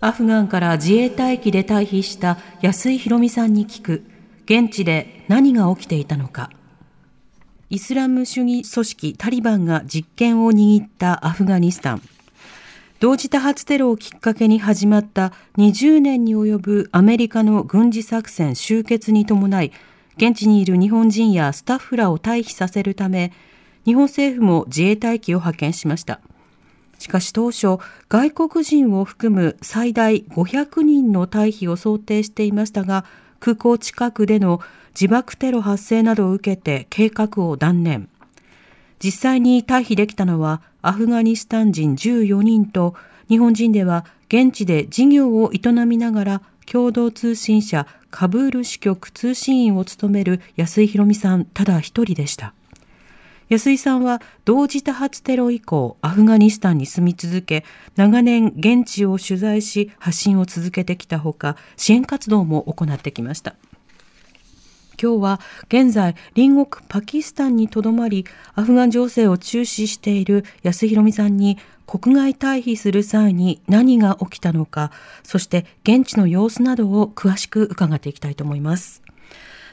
アフガンから自衛隊機で退避した安井ひろみさんに聞く。現地で何が起きていたのか。イスラム主義組織タリバンが実権を握ったアフガニスタン。同時多発テロをきっかけに始まった20年に及ぶアメリカの軍事作戦終結に伴い現地にいる日本人やスタッフらを退避させるため日本政府も自衛隊機を派遣しました。しかし当初、外国人を含む最大500人の退避を想定していましたが、空港近くでの自爆テロ発生などを受けて計画を断念。実際に退避できたのはアフガニスタン人14人と日本人では現地で事業を営みながら共同通信社カブール支局通信員を務める安井ひろみさんただ一人でした。安井さんは同時多発テロ以降アフガニスタンに住み続け長年現地を取材し発信を続けてきたほか支援活動も行ってきました。今日は現在隣国パキスタンにとどまりアフガン情勢を注視している安弘美さんに国外退避する際に何が起きたのかそして現地の様子などを詳しく伺っていきたいと思います。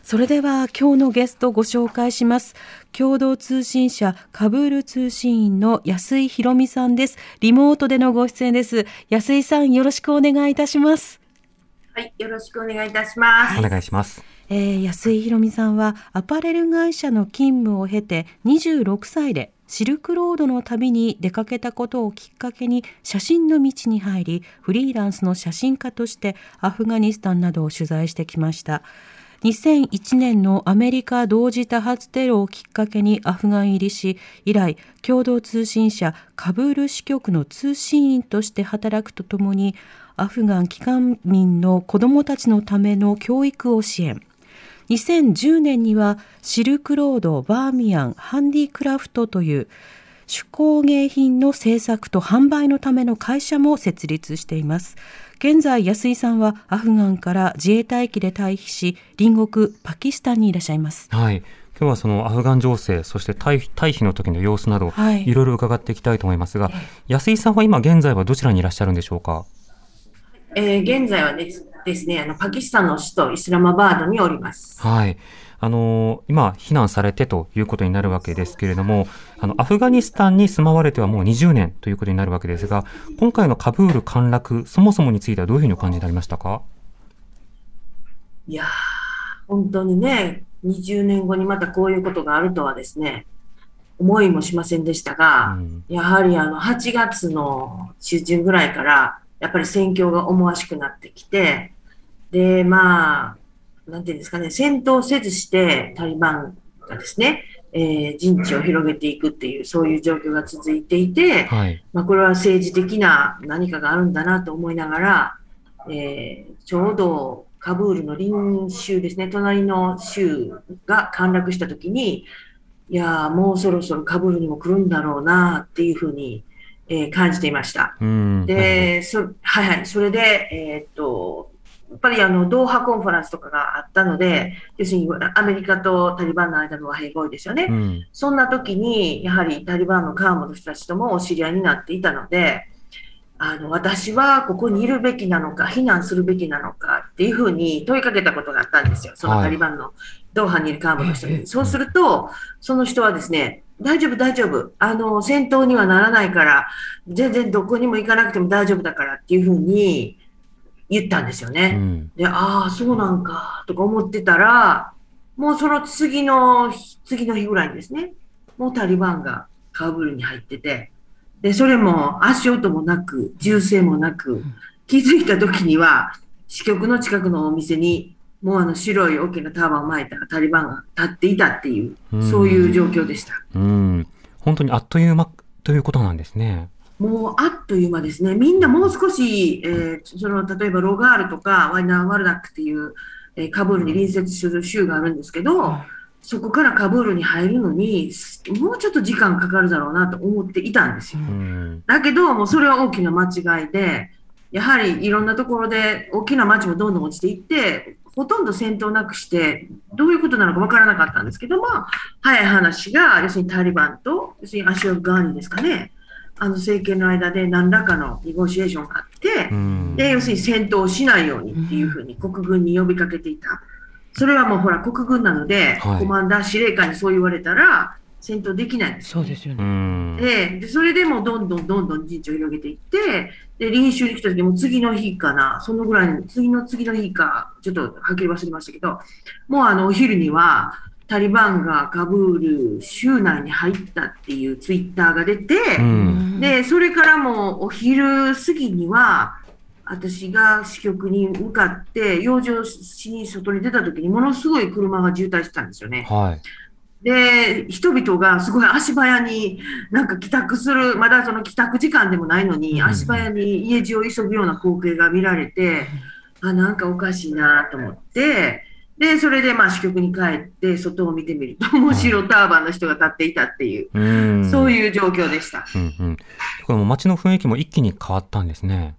それでは今日のゲストをご紹介します。共同通信社カブール通信員の安井博美さんです。リモートでのご出演です。安井さんよろしくお願いいたします。はい、よろしくお願いいたします。お願いします。えー、安井博美さんはアパレル会社の勤務を経て26歳でシルクロードの旅に出かけたことをきっかけに写真の道に入りフリーランスの写真家としてアフガニスタンなどを取材してきました。2001年のアメリカ同時多発テロをきっかけにアフガン入りし、以来、共同通信社カブール支局の通信員として働くとともに、アフガン帰還民の子どもたちのための教育を支援。2010年にはシルクロード、バーミヤン、ハンディクラフトという手工芸品の製作と販売のための会社も設立しています。現在安井さんはアフガンから自衛隊機で退避し隣国パキスタンにいらっしゃいますはい。今日はそのアフガン情勢、そして退避退避の時の様子など、はいいろいろ伺っていきたいと思いますが、安井さんは今現在はどちらにいらっしゃるんでしょうか？えー現在はですですね、あのパキスタンの首都イスラマバードにおります。はい。あの今、避難されてということになるわけですけれども、あの、アフガニスタンに住まわれてはもう20年ということになるわけですが、今回のカブール陥落、そもそもについてはどういうふうにお感じになりましたか？いやー、本当にね、20年後にまたこういうことがあるとはですね、思いもしませんでしたが、うん。やはりあの8月の中旬ぐらいから、やっぱり戦況が思わしくなってきて、で、まあ、なんていうんですかね、戦闘せずしてタリバンがですね、えー陣地を広げていくっていう、そういう状況が続いていて、はい。まあ、これは政治的な何かがあるんだなと思いながら、えーちょうどカブールの隣州ですね、隣の州が陥落したときに、いやー、もうそろそろカブールにも来るんだろうなっていうふうに、えー感じていました。うん。で、そはいはい、それで、えーっと、やっぱりあの、ドーハコンファレンスとかがあったので、要するにアメリカとタリバンの間の和平合意ですよね。うん。そんな時に、やはりタリバンの幹部の人たちともお知り合いになっていたので、あの、私はここにいるべきなのか、避難するべきなのかっていうふうに問いかけたことがあったんですよ。そのはいタリバンのドーハにいる幹部の人に。そうすると、その人はですね、大丈夫、大丈夫。あの、戦闘にはならないから、全然どこにも行かなくても大丈夫だからっていうふうに言ったんですよね。うん。で、ああ、そうなんか、とか思ってたら、もうその次の日、次の日ぐらいにですね、もうタリバンがカブールに入ってて、で、それも足音もなく、銃声もなく、気づいた時には、支局の近くのお店に、もうあの白い大きなターバンを巻いたタリバンが立っていたっていうう、んそういう状況でした。うん。本当にあっという間ということなんですね。もうあっという間ですね、みんなもう少し、えーその例えばロガールとかワイナーワルダックっていう、えーカブールに隣接する州があるんですけど、そこからカブールに入るのに、すもうちょっと時間かかるだろうなと思っていたんですよ。うん。だけど、もうそれは大きな間違いで、やはりいろんなところで大きな町もどんどん落ちていって、ほとんど戦闘なくして、どういうことなのかわからなかったんですけども、早い話が、要するにタリバンと、要するにアシュガーニですかね、あの政権の間で何らかのネゴシエーションがあって、うん。で、要するに戦闘をしないようにっていうふうに国軍に呼びかけていた。それはもうほら、国軍なので、はいコマンダー司令官にそう言われたら、戦闘できないんですよねそうですようね。ん。ででそれでもうどんどんどんどん陣地を広げていって、で臨終に来た時も次の日かな、そのぐらいに、次の次の日か、ちょっとはっきり忘れましたけど、もうあのお昼には、タリバンがカブール州内に入ったっていうツイッターが出て、うん。で、それからもうお昼過ぎには、私が支局に向かって、養生しに外に出た時に、ものすごい車が渋滞してたんですよね。はい。で、人々がすごい足早になんか帰宅する、まだその帰宅時間でもないのに、うん足早に家路を急ぐような光景が見られて、あ、なんかおかしいなと思って、で、それでまあ支局に帰って、外を見てみると、もう白ターバンの人が立っていたっていう、うん。そうう。いう状況でした。うんうん。これも街の雰囲気も一気に変わったんですね。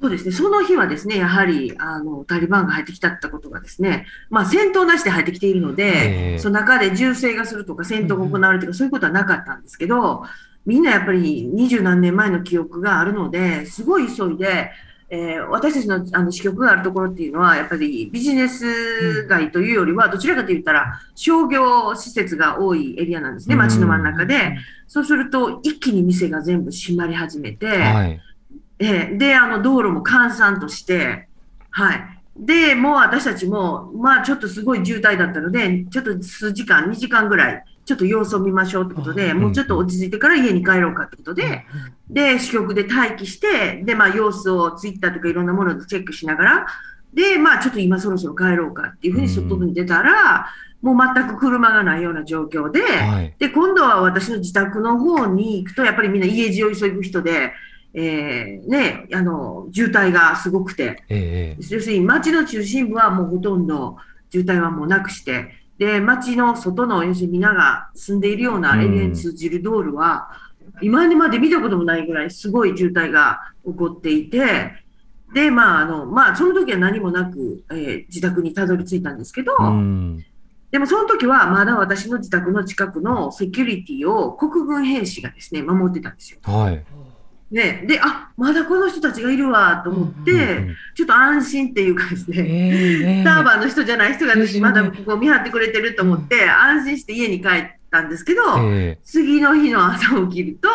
そうですね、その日はですね、やはりあのタリバンが入ってきたってことがですね、まあ、戦闘なしで入ってきているので、ええその中で銃声がするとか、戦闘が行われるとか、そういうことはなかったんですけど、みんなやっぱり二十何年前の記憶があるので、すごい急いで、えー私たちのあの支局があるところっていうのは、やっぱりビジネス街というよりは、どちらかといったら商業施設が多いエリアなんですね、街の真ん中で。そうすると、一気に店が全部閉まり始めて、はい。ええで、あの、道路も閑散として、はい。で、もう私たちも、まあちょっとすごい渋滞だったので、ちょっと数時間、2時間ぐらい、ちょっと様子を見ましょうってことで、うんもうちょっと落ち着いてから家に帰ろうかってことで、で、支局で待機して、で、まあ様子をツイッターとかいろんなものでチェックしながら、で、まあちょっと今そろそろ帰ろうかっていうふうに外に出たら、もう全く車がないような状況で、はい。で、今度は私の自宅の方に行くと、やっぱりみんな家路を急ぐ人で、えーね、あの、渋滞がすごくて、ええ。要するに街の中心部はもうほとんど渋滞はもうなくして、で、街の外の、要するに皆が住んでいるようなエリアに通じる道路は、今まで見たこともないぐらいすごい渋滞が起こっていて、で、まあ、あの、まあ、その時は何もなく、えー自宅にたどり着いたんですけど、うん。でもその時はまだ私の自宅の近くのセキュリティを国軍兵士がですね、守ってたんですよ。はい。ね、で、あ、まだこの人たちがいるわと思って、うんちょっと安心っていうかですね、ええターバンの人じゃない人がですよねまだここ見張ってくれてると思って、安心して家に帰ったんですけど、ええ。次の日の朝起きると、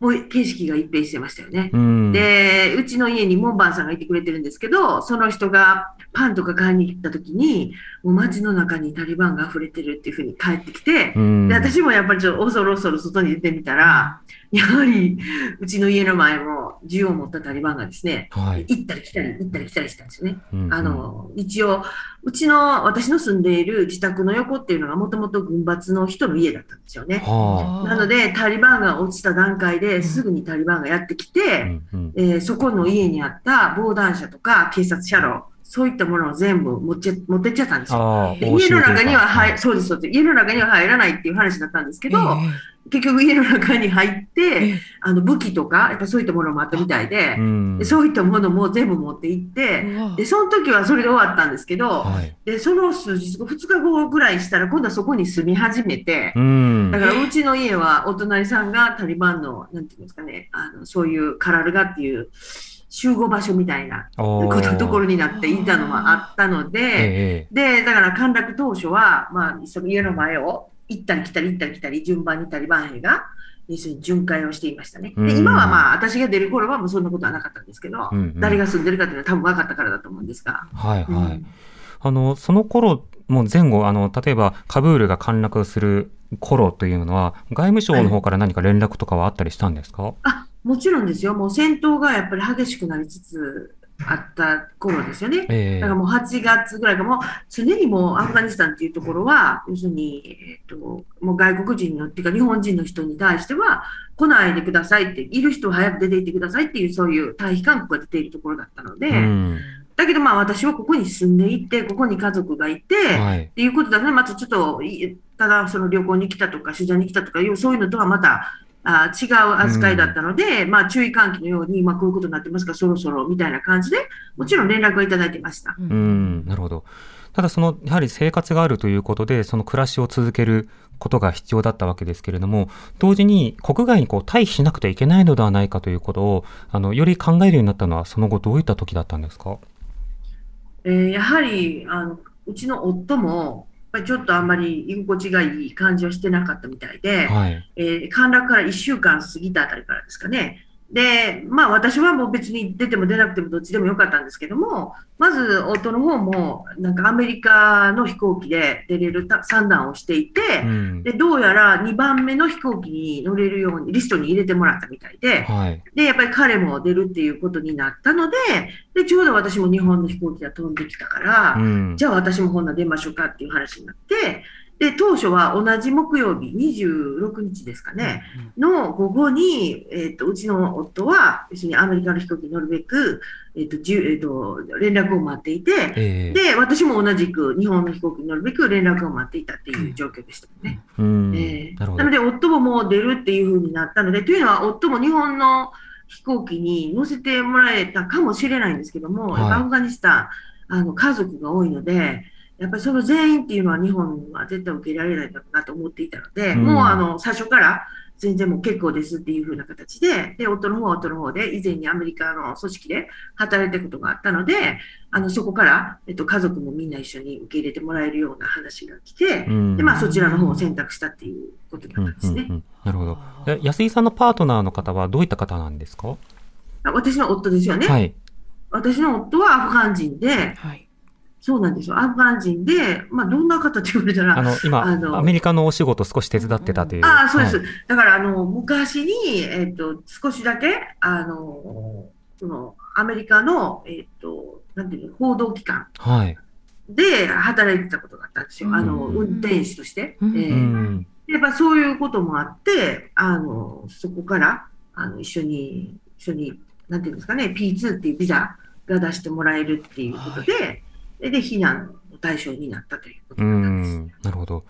もう景色が一変してましたよね。うん。で、うちの家に門番さんがいてくれてるんですけど、その人がパンとか買いに行った時に、もう街の中にタリバンが溢れてるっていうふうに帰ってきて、うん。で私もやっぱりちょっと恐る恐る外に出てみたら、やはりうちの家の前も銃を持ったタリバンがですね、はい。行ったり来たり、行ったり来たりしたんですよね。うんあ、の、一応、うちの、私の住んでいる自宅の横っていうのがもともと軍閥の人の家だったんですよね。はなので、タリバンが落ちた段階ですぐにタリバンがやってきあ。うて、んうん。えーそこの家にあった防弾車とか警察車両、そういったものを全部持持ってっちゃったんですよ。で家の中には入、い。そうです、そうです。家の中には入らないっていう話だったんですけど、え結局家の中に入って、えあの武器とか、やっぱそういったものもあったみたいでう、ん。でそういったものも全部持って行って、で、その時はそれで終わったんですけど、はい。で、その数日後、2日後ぐらいしたら、今度はそこに住み始めてう、んだ。からうちの家はお隣さんがタリバンの、なんていうんですかね、あのそういうカラルガっていう集合場所みたいなところになっていたのもあったので、ええ。で、だから陥落当初は、まあ、その家の前を行ったり来たり行ったり来たり、順番にタリバン兵が、要するに巡回をしていましたね。うんで、今はまあ、私が出る頃はもうそんなことはなかったんですけど、うんうん誰が住んでるかっていうのは多分分かったからだと思うんですが。はいはい。うんあの、その頃、もう前後、あの、例えば、カブールが陥落する頃というのは、外務省の方から何か連絡とかはあったりしたんですか、あ、もちろんですよ。もう戦闘がやっぱり激しくなりつつあった頃ですよね。ええだからもう8月ぐらいからもう常にもうアフガニスタンっていうところは、要するに、えっともう外国人のっていうか日本人の人に対しては来ないでくださいって、いる人は早く出て行ってくださいっていうそういう退避勧告が出ているところだったので、うんだけどまあ私はここに住んでいて、ここに家族がいて、はいっていうことだね、またちょっと、いただその旅行に来たとか、取材に来たとかいう、そういうのとはまたあ違う扱いだったので、まあ注意喚起のように、まあこういうことになってますから、そろそろみたいな感じで、もちろん連絡はいただいてました。うん、なるほど。ただその、やはり生活があるということで、その暮らしを続けることが必要だったわけですけれども、同時に国外にこう退避しなくてはいけないのではないかということを、あの、より考えるようになったのは、その後どういった時だったんですか？えーやはりあのうちの夫も、ぱりちょっとあんまり居心地がいい感じはしてなかったみたいで、はい。えー陥落から1週間過ぎたあたりからですかね。で、まあ私はもう別に出ても出なくてもどっちでもよかったんですけども、まず夫の方もなんかアメリカの飛行機で出れるた算段をしていて、うん。で、どうやら2番目の飛行機に乗れるようにリストに入れてもらったみたいで、はい。で、やっぱり彼も出るっていうことになったので、で、ちょうど私も日本の飛行機が飛んできたから、うん。じゃあ私もほんなら出ましょうかっていう話になって、で、当初は同じ木曜日、26日ですかね、の午後に、えっ、と、うちの夫は、要するにアメリカの飛行機に乗るべく、えっ、と、じゅえっ、と、連絡を待っていて、ええで、私も同じく日本の飛行機に乗るべく連絡を待っていたっていう状況でしたよね。うん。えーなの。で、夫ももう出るっていうふうになったので、というのは、夫も日本の飛行機に乗せてもらえたかもしれないんですけども、はいアフガニスタン、あの家族が多いので、やっぱりその全員っていうのは日本は絶対受け入れられないだろうなと思っていたので、うんもうあの最初から全然もう結構ですっていうふうな形で、で、夫の方は夫の方で、以前にアメリカの組織で働いたことがあったので、あのそこから、えっと、家族もみんな一緒に受け入れてもらえるような話が来て、うんで、まあそちらの方を選択したっていうことだうんったんですね。うんうんなるほど。え安井さんのパートナーの方はどういった方なんですか？あ私の夫ですよね？はい。私の夫はアフガン人で、はい。そうなんですよ。アフガン人で、まあ、どんな方って言われたら、あの、今、あのアメリカのお仕事少し手伝ってたという。ああ、そうです。はいだから、あの、昔に、えっ、と、少しだけ、あの、その、アメリカの、えっ、と、なんていうの、報道機関はい。で働いてたことがあったんですよ。あの、うん運転手として。うんええうん。やっぱそういうこともあって、あの、そこから、あの、一緒に、一緒に、なんていうんですかね、P2 っていうビザが出してもらえるっていうことで、で、で避難の対象になったということうだったんです。ん。なるほど。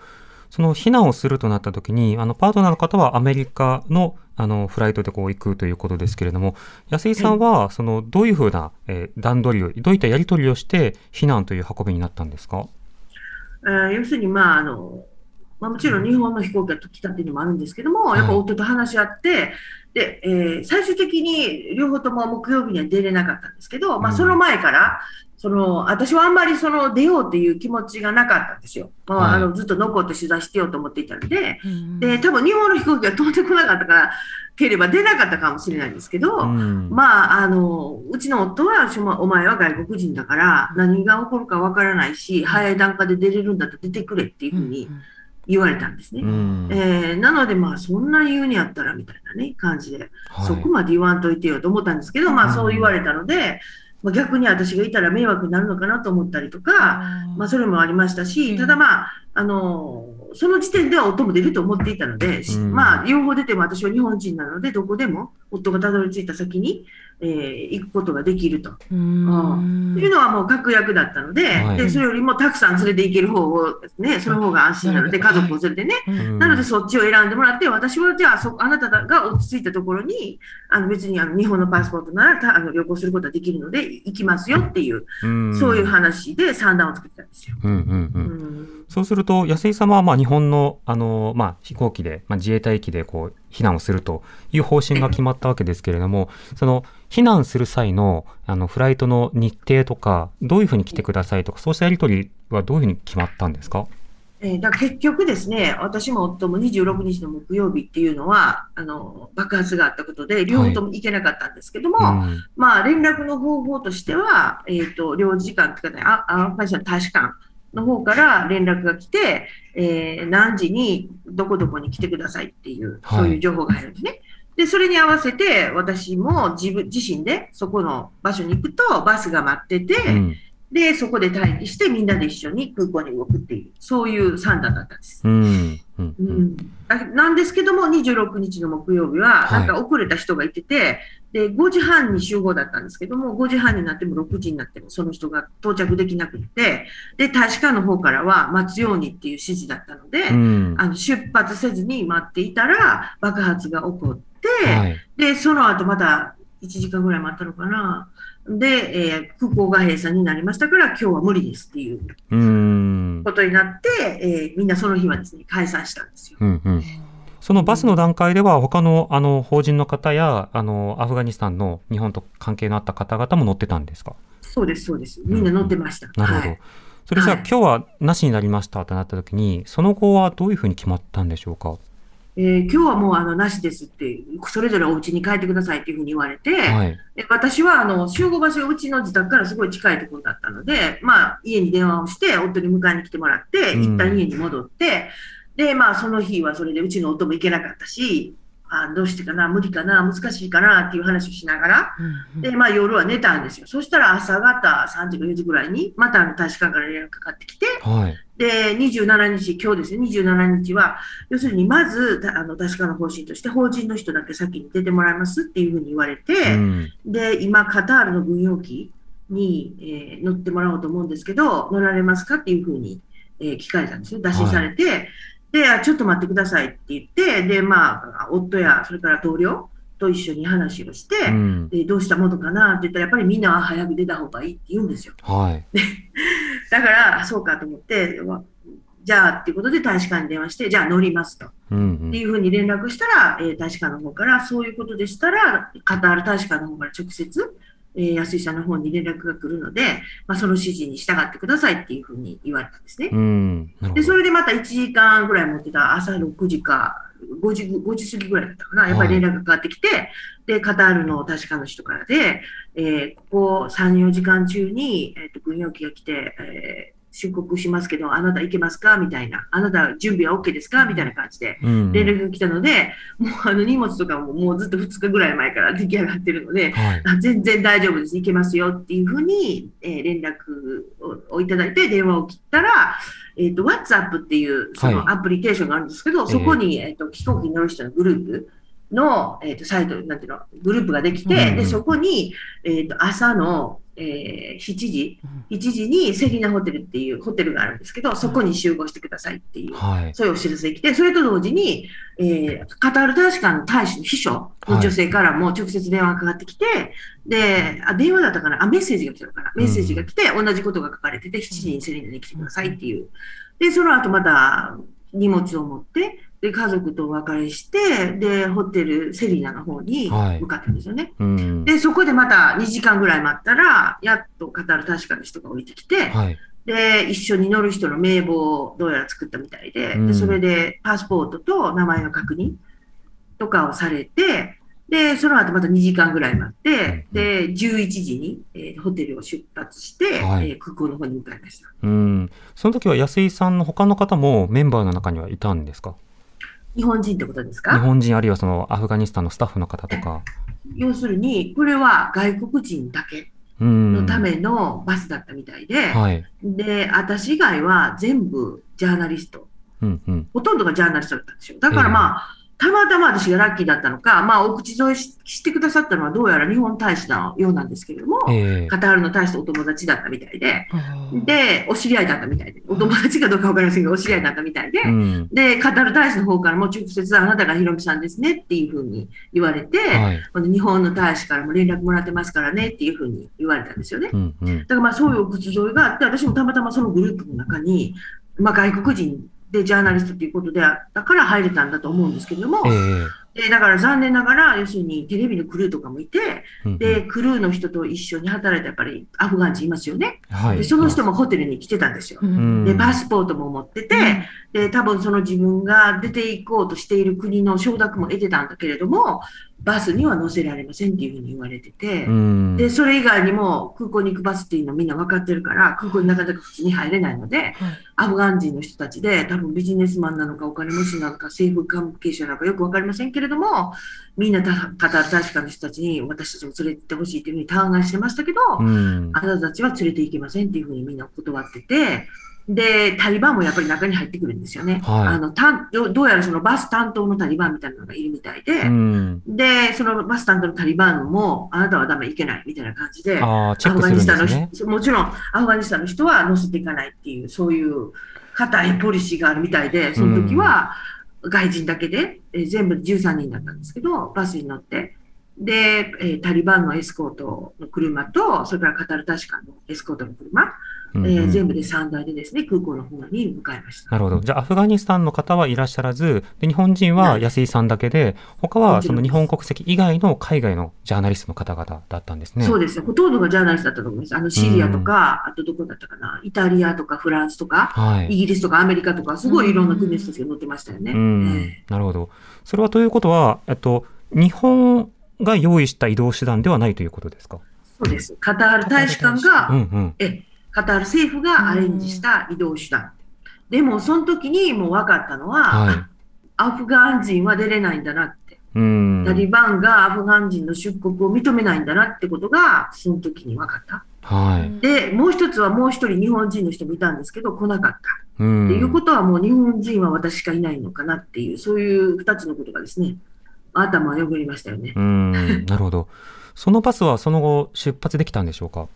その避難をするとなった時に、あの、パートナーの方はアメリカの、あの、フライトでこう行くということですけれども、安井さんは、その、どういうふうな、えー段取りを、どういったやり取りをして、避難という運びになったんですか？えー要するに、まあ、あの、まあ、もちろん日本の飛行機が来たっていうのもあるんですけども、やっぱ夫と話し合って、で、えー最終的に両方とも木曜日には出れなかったんですけど、まあ、うん。その前から、その、私はあんまりその出ようっていう気持ちがなかったんですよ。まあ、はい。あの、ずっと残って取材してようと思っていたので、でで、多分日本の飛行機が飛んでこなかったから、ければ出なかったかもしれないんですけど、うん。まあ、あの、うちの夫は、お前は外国人だから、何が起こるかわからないし、早い段階で出れるんだったら出てくれっていうふうに言われたんですね。うん。えーなので、まあ、そんな言うにやったらみたいなね、感じで、はい。そこまで言わんといてよと思ったんですけど、まうん。あ、そう言われたので、まあ、逆に私がいたら迷惑になるのかなと思ったりとか、まあ、それもありましたうし、ん。ただまあ、あのその時点では夫も出ると思っていたので、まあ、両方出ても私は日本人なので、どこでも夫がたどり着いた先に、えー行くことができると。うん。っていうのはもう確約だったので、はい。でそれよりもたくさん連れて行ける方を、ね、その方が安心なので、家族を連れてね、うん。なのでそっちを選んでもらって、私はじゃあそ、あなたが落ち着いたところに、あの別にあの日本のパスポートならたあの旅行することができるので、行きますよっていう、うんそういう話で算段を作ってたんですよ。うんうんう。うんんそうすると、安井様は、まあ、日本の、あの、まあ、飛行機で、まあ、自衛隊機で、こう、避難をするという方針が決まったわけですけれども、その、避難する際の、あの、フライトの日程とか、どういうふうに来てくださいとか、そうしたやり取りはどういうふうに決まったんですか？えーだから結局ですね、私も夫も26日の木曜日っていうのは、あの爆発があったことで、両方とも行けなかったんですけども、うんまあ、連絡の方法としては、えっ、と、領事時間っていうかね、あアフガニスタン大使館の方から連絡が来て、えー何時にどこどこに来てくださいっていう、はいそういう情報が入るんですね。で、それに合わせて、私も自分自身でそこの場所に行くと、バスが待ってて、うん。で、そこで待機して、みんなで一緒に空港に動くっていう、そういう算段だったんです。うん。うん。なんですけども、26日の木曜日は、はいなんか遅れた人がいてて、で、5時半に集合だったんですけども、5時半になっても6時になっても、その人が到着できなくて、で、大使館の方からは待つようにっていう指示だったので、うん。あの出発せずに待っていたら、爆発が起こって、はい。で、その後また1時間ぐらい待ったのかな。で、えー空港が閉鎖になりましたから、今日は無理ですっていううん。ことになって、えーみんなその日はですね、解散したんですよ。うん。うん。そのバスの段階では、他の、あの、法人の方や、あの、アフガニスタンの日本と関係のあった方々も乗ってたんですか？そうです、そうです。みんな乗ってました。なるほど。はいそれじゃあ、はい今日はなしになりましたとなった時に、その後はどういうふうに決まったんでしょうか？えー今日はもうあのなしですって、それぞれお家に帰ってくださいっていうふうに言われて、はい。で私はあの集合場所がうちの自宅からすごい近いところだったので、まあ、家に電話をして、夫に迎えに来てもらって、うん一旦家に戻って、で、まあ、その日はそれでうちの夫も行けなかったし、あどうしてかな、無理かな、難しいかなっていう話をしながら、で、まあ、夜は寝たんですよ。そしたら朝方3時か4時ぐらいに、またあの大使館から連絡かかってきて、はい。で、27日、今日ですね、27日は、要するにまず、たあの確かな方針として、法人の人だけ先に出てもらいますっていうふうに言われて、うん。で、今、カタールの軍用機に、えー乗ってもらおうと思うんですけど、乗られますかっていうふうに、えー聞かれたんですよ。打診されて、であ、ちょっと待ってくださいって言って、で、まあ、夫や、それから同僚と一緒に話をして、うん。でどうしたものかなって言ったら、やっぱりみんなは早く出た方がいいって言うんですよ。はい。だから、あそうかと思って、わじゃあっていうことで大使館に電話して、じゃあ乗りますと。うん。っていうふうに連絡したら、えー大使館の方から、そういうことでしたら、カタール大使館の方から直接、えー安井さんの方に連絡が来るので、まあ、その指示に従ってくださいっていうふうに言われたんですね。で、ど。それでまた1時間ぐらい持ってた朝6時か5時、5時過ぎぐらいだったかな、やっぱり連絡がかかってきて、で、カタールの大使館の人からで、えーここ3、4時間中に、えーと軍用機が来て、えー出国しますけど、あなた行けますか？みたいな、あなた準備は OK ですか？みたいな感じで。うん。連絡が来たので、もうあの荷物とかももうずっと2日ぐらい前から出来上がってるので、はい。あ全然大丈夫です、行けますよっていうふうに、えー連絡ををいただいて、電話を切ったら、えっと WhatsApp っていうそはいのアプリケーションがあるんですけど、そこに、えっと飛行機に乗る人のグループの、えっとサイト、なんていうの、グループができて、うんうんでそこに、えっと朝の、えー7時、7時にセリナホテルっていうホテルがあるんですけど、そこに集合してくださいっていう。はい。そういうお知らせが来て、それと同時に、えーカタール大使館の大使の秘書の女性からも直接電話がかかってきて、であ、電話だったかな？あ、メッセージが来たのかな？メッセージが来て、同じことが書かれてて、7時にセリナに来てくださいっていう。で、その後また荷物を持って、で、家族とお別れして、で、ホテル、セリナの方に向かったんですよね。うん。で、そこでまた2時間ぐらい待ったら、やっとカタール大使館の人が降りてきて、はい。で、一緒に乗る人の名簿をどうやら作ったみたいで、うんでそれでパスポートと名前の確認とかをされて、で、その後また2時間ぐらい待って、うんで、11時に、えーホテルを出発して、はいえー空港の方に向かいました。うん。その時は安井さんの他の方もメンバーの中にはいたんですか？日本人ってことです日か本人あるいはそのアフガニスタンのスタッフの方とか。要するに、これは外国人だけうん。のためのバスだったみたいで、はい。で、私以外は全部ジャーナリスト。うんうん。ほとんどがジャーナリストだったんですよ。だからまあ、たまたま私がラッキーだったのか、まあ、お口添えししてくださったのはどうやら日本大使のようなんですけれども、ええカタールの大使とお友達だったみたいで、で、お知り合いだったみたいで、お友達かどうかわかりませんが、お知り合いだったみたいで、うん。で、カタール大使の方からも直接あなたがヒロミさんですねっていうふうに言われて、はい。この日本の大使からも連絡もらってますからねっていうふうに言われたんですよね。うんうん。だからまあそういうお口添えがあって、私もたまたまそのグループの中に、まあ、外国人でジャーナリストということでだから入れたんだと思うんですけれども、えーでだから残念ながら、要するにテレビのクルーとかもいて、うんうんで、クルーの人と一緒に働いたやっぱりアフガン人いますよね。はい。でその人もホテルに来てたんですよ。うんで、パスポートも持ってて、で、多分その自分が出ていこうとしている国の承諾も得てたんだけれども、バスには乗せられませんっていうふうに言われてて、うん。で、それ以外にも空港に行くバスっていうのみんな分かってるから、空港になかなか普通に入れないので、アフガン人の人たちで、多分ビジネスマンなのかお金持ちなのか政府関係者なのかよく分かりませんけれども、みんなたカタール大使館の人たちに私たちも連れてってほしいというふうに嘆願してましたけど、うんあなたたちは連れて行けませんっていうふうにみんな断ってて、で、タリバンもやっぱり中に入ってくるんですよね。はいあの担どどうやらそのバス担当のタリバンみたいなのがいるみたいで、うん。で、そのバス担当のタリバンも、あなたはダメ、いけないみたいな感じで、ああ、チェックするんアフガニスタンのもちろんアフガニスタンの人は乗せていかないっていう、そういう固いポリシーがあるみたいで、その時は外人だけで、えー全部13人だったんですけど、バスに乗って、で、えータリバンのエスコートの車と、それからカタル大使館のエスコートの車、えー全部で3台でですね、空港の方に向かいました。なるほど。じゃあ、アフガニスタンの方はいらっしゃらず、で日本人は安井さんだけで、他はその日本国籍以外の海外のジャーナリストの方々だったんですね。そうですね、ほとんどがジャーナリストだったと思います。あのシリアとか、あとどこだったかな、イタリアとかフランスとか、はい。イギリスとかアメリカとか、すごいいろんな国の人たちが乗ってましたよね。うんえなるほど。それはということは、えっと、日本が用意した移動手段ではないということですか？そうです。カタール大使館うんが、うん。えカタール政府がアレンジした移動手段。でも、その時にもう分かったのは、はアフガン人は出れないんだなって。タリバンがアフガン人の出国を認めないんだなってことが、その時に分かった。はい。で、もう一つはもう一人日本人の人もいたんですけど、来なかった。うん。っていうことはもう日本人は私しかいないのかなっていう、そういう二つのことがですね、頭をよぎりましたよね。うん。なるほど。そのバスはその後出発できたんでしょうか？あ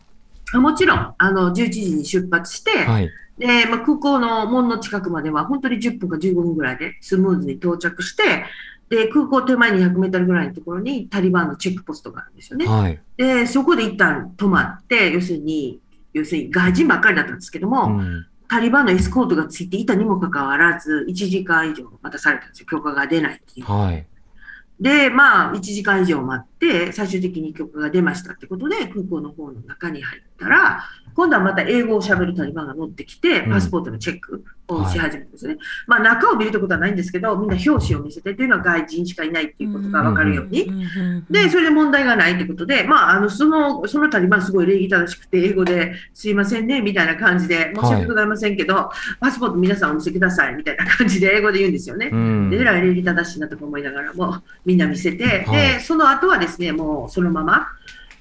もちろん、あの、11時に出発して、はい。で、まあ、空港の門の近くまでは本当に10分か15分ぐらいでスムーズに到着して、で、空港手前に100メートルぐらいのところにタリバンのチェックポストがあるんですよね。はい。で、そこで一旦止まって、要するに、要するに外人ばっかりだったんですけども、うん。タリバンのエスコートがついていたにもかかわらず、1時間以上待たされたんですよ。許可が出ないっていう。はい。で、まあ、1時間以上待って、最終的に曲が出ましたってことで、空港の方の中に入ったら、今度はまた英語を喋るタリバンが乗ってきて、うんパスポートのチェックをし始めるんですね。まあ、中を見るってことはないんですけど、みんな表紙を見せてというのは外人しかいないっていうことがわかるように。で、それで問題がないってことで、まあ、あの、その、そのタリバンすごい礼儀正しくて、英語で、すいませんね、みたいな感じで、申し訳ございませんけど、パスポート皆さんお見せください、みたいな感じで英語で言うんですよね。うん。で、えらい礼儀正しいなとか思いながらも、みんな見せて、はいで、その後はですね、もうそのまま、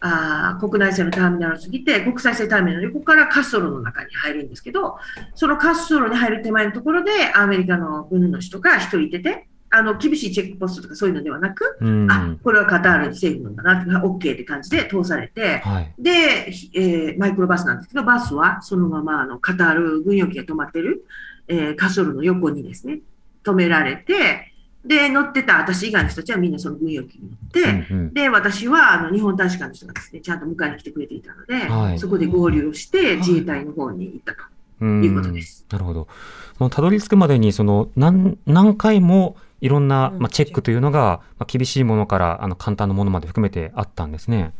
あー国内線のターミナルを過ぎて、国際線ターミナルの横から滑走路の中に入るんですけど、その滑走路に入る手前のところで、アメリカの軍の人が一人いてて、あの厳しいチェックポストとかそういうのではなく、うん。あこれはカタール政府のだな、OK って感じで通されて、はい。で、ひえーマイクロバスなんですけど、バスはそのままあのカタール軍用機が止まってる、えー、滑走路の横にですね、止められて、で、乗ってた私以外の人たちはみんなその軍用機に乗って、うんうんで、私はあの日本大使館の人がですね、ちゃんと迎えに来てくれていたので、はいそこで合流をして自衛隊の方に行ったと。うんいうことですなるほど。もうたどり着くまでに、その、何、何回もいろんな、まあ、チェックというのが、まあ、厳しいものから、あの、簡単なものまで含めてあったんですね。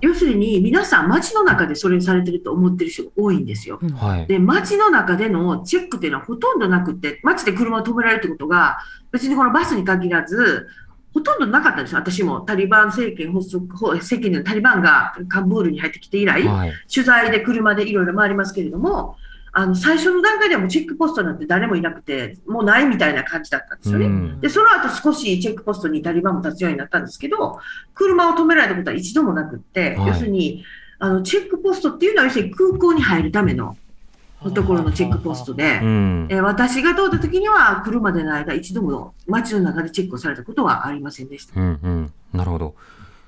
要するに皆さん街の中でそれされてると思ってる人が多いんですよ。はい。で、街の中でのチェックっていうのはほとんどなくて、街で車を止められるってことが、別にこのバスに限らず、ほとんどなかったんですよ。私もタリバン政権発足、ほ政権のタリバンがカブールに入ってきて以来、はい。取材で車でいろいろ回りますけれども、あの、最初の段階ではもうチェックポストなんて誰もいなくて、もうないみたいな感じだったんですよね。うんで、その後少しチェックポストにタリバンも立つようになったんですけど、車を止められたことは一度もなくって、はい要するに、あの、チェックポストっていうのは要するに空港に入るためのところのチェックポストで、うん。えー私が通った時には来るまでの間一度も街の中でチェックをされたことはありませんでした。うんうん。なるほど。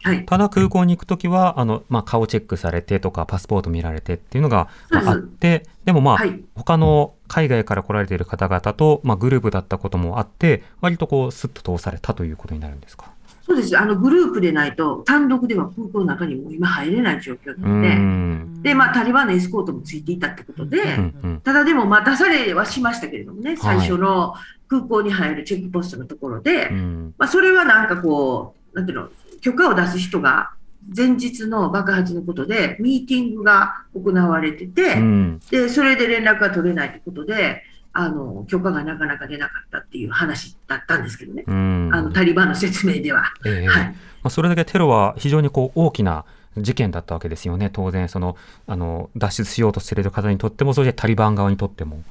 はい。ただ空港に行くときは、あの、まあ、顔チェックされてとか、パスポート見られてっていうのが、まあって、でもまあ、はい。他の海外から来られている方々と、まあ、グループだったこともあって、割とこう、スッと通されたということになるんですか？そうです。あの、グループでないと単独では空港の中にも今入れない状況うなので、ん。で、まあ、タリバンのエスコートもついていたってことで、うんうん。ただでも待たされはしましたけれどもね、最初の空港に入るチェックポストのところで、うん。まあ、それはなんかこう、なんていうの、許可を出す人が前日の爆発のことで、ミーティングが行われてて、うん。で、それで連絡が取れないということで、あの、許可がなかなか出なかったっていう話だったんですけどね。うん。あの、タリバンの説明では。ええはい。まあ、それだけテロは非常にこう大きな事件だったわけですよね。当然、その、あの、脱出しようとしている方にとっても、それでタリバン側にとっても。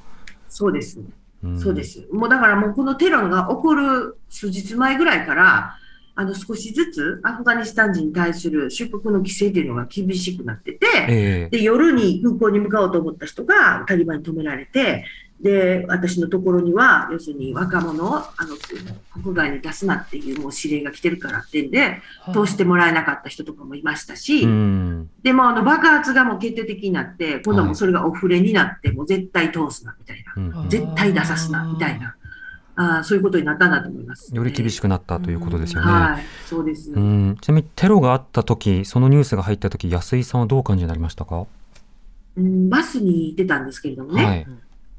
そうです。んそうで。す。もうだからもうこのテロが起こる数日前ぐらいから、あの少しずつアフガニスタン人に対する出国の規制というのが厳しくなってて、ええ。で、夜に空港に向かおうと思った人がタリバンに止められて、で、私のところには、要するに若者をあの国外に出すなっていうもう指令が来てるからってんで、通してもらえなかった人とかもいましたし、うん。でもあの爆発がもう決定的になって、今度はもうそれがお触れになって、もう絶対通すなみたいな、うん。絶対出さすなみたいな、あーそういうことになったんだと思います。より厳しくなったということですよね。はい、そうです。うん、ちなみにテロがあった時、そのニュースが入った時、安井さんはどうお感じになりましたか？うん、バスに出たんですけれどもね、はい。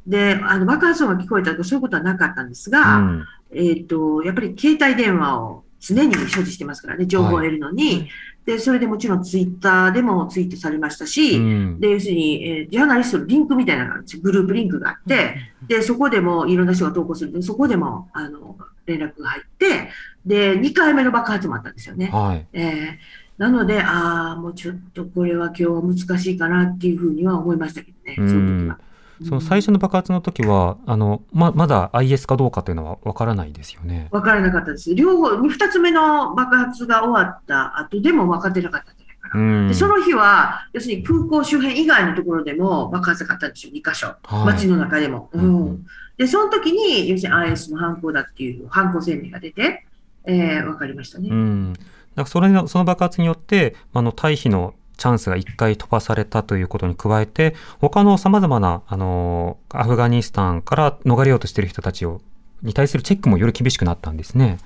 であの爆発音が聞こえたとかそういうことはなかったんですうが、ん。えっとやっぱり携帯電話を常に所持してますからね、情報を得るのに、はいでそれでもちろんツイッターでもツイートされましたし、うん。で要するに、えージャーナリストのリンクみたいなのがグループリンクがあって、でそこでもいろんな人が投稿するんで、そこでもあの連絡が入って、で2回目の爆発もあったんですよね。はい。えーなので、ああ、もうちょっとこれは今日は難しいかなっていうふうには思いましたけどね、その時は。その最初の爆発の時は、あの、ま、まだ IS かどうかというのはわからないですよね。分からなかったです。両方、2つ目の爆発が終わった後でも分かってなかったんじゃないかな。うん。でその日は、要するに空港周辺以外のところでも爆発があったんですよ、2箇所。はい街の中でも。ううんんで、その時に、要するに IS の犯行だっていう犯行声明が出て、えー、分かりましたね。うん。だからそれの、その爆発によって、あの、退避のチャンスが一回飛ばされたということに加えて、他の様々な、あの、アフガニスタンから逃れようとしている人たちを、に対するチェックもより厳しくなったんですね。